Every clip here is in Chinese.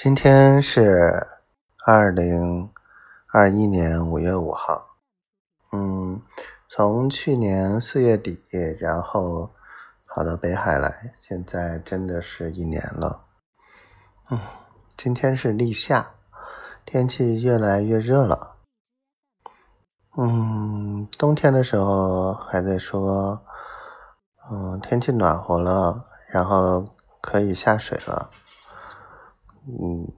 今天是二零二一年五月五号。嗯，从去年四月底，然后跑到北海来，现在真的是一年了。嗯，今天是立夏，天气越来越热了。嗯，冬天的时候还在说，嗯，天气暖和了，然后可以下水了。嗯，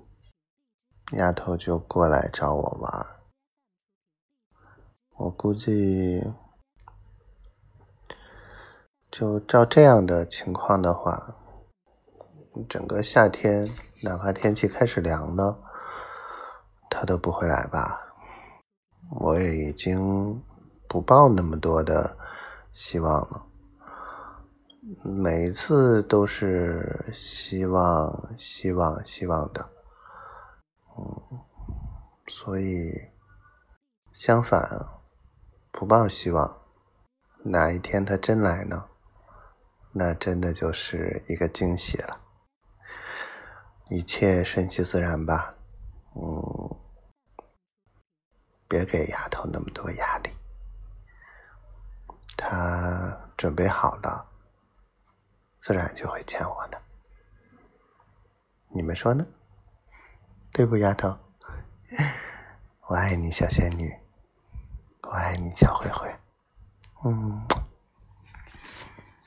丫头就过来找我玩。我估计，就照这样的情况的话，整个夏天，哪怕天气开始凉了，她都不会来吧？我也已经不抱那么多的希望了。每一次都是希望、希望、希望的，嗯，所以相反，不抱希望，哪一天他真来呢？那真的就是一个惊喜了。一切顺其自然吧，嗯，别给丫头那么多压力，她准备好了。自然就会见我的，你们说呢？对不，丫头？我爱你，小仙女。我爱你，小灰灰。嗯。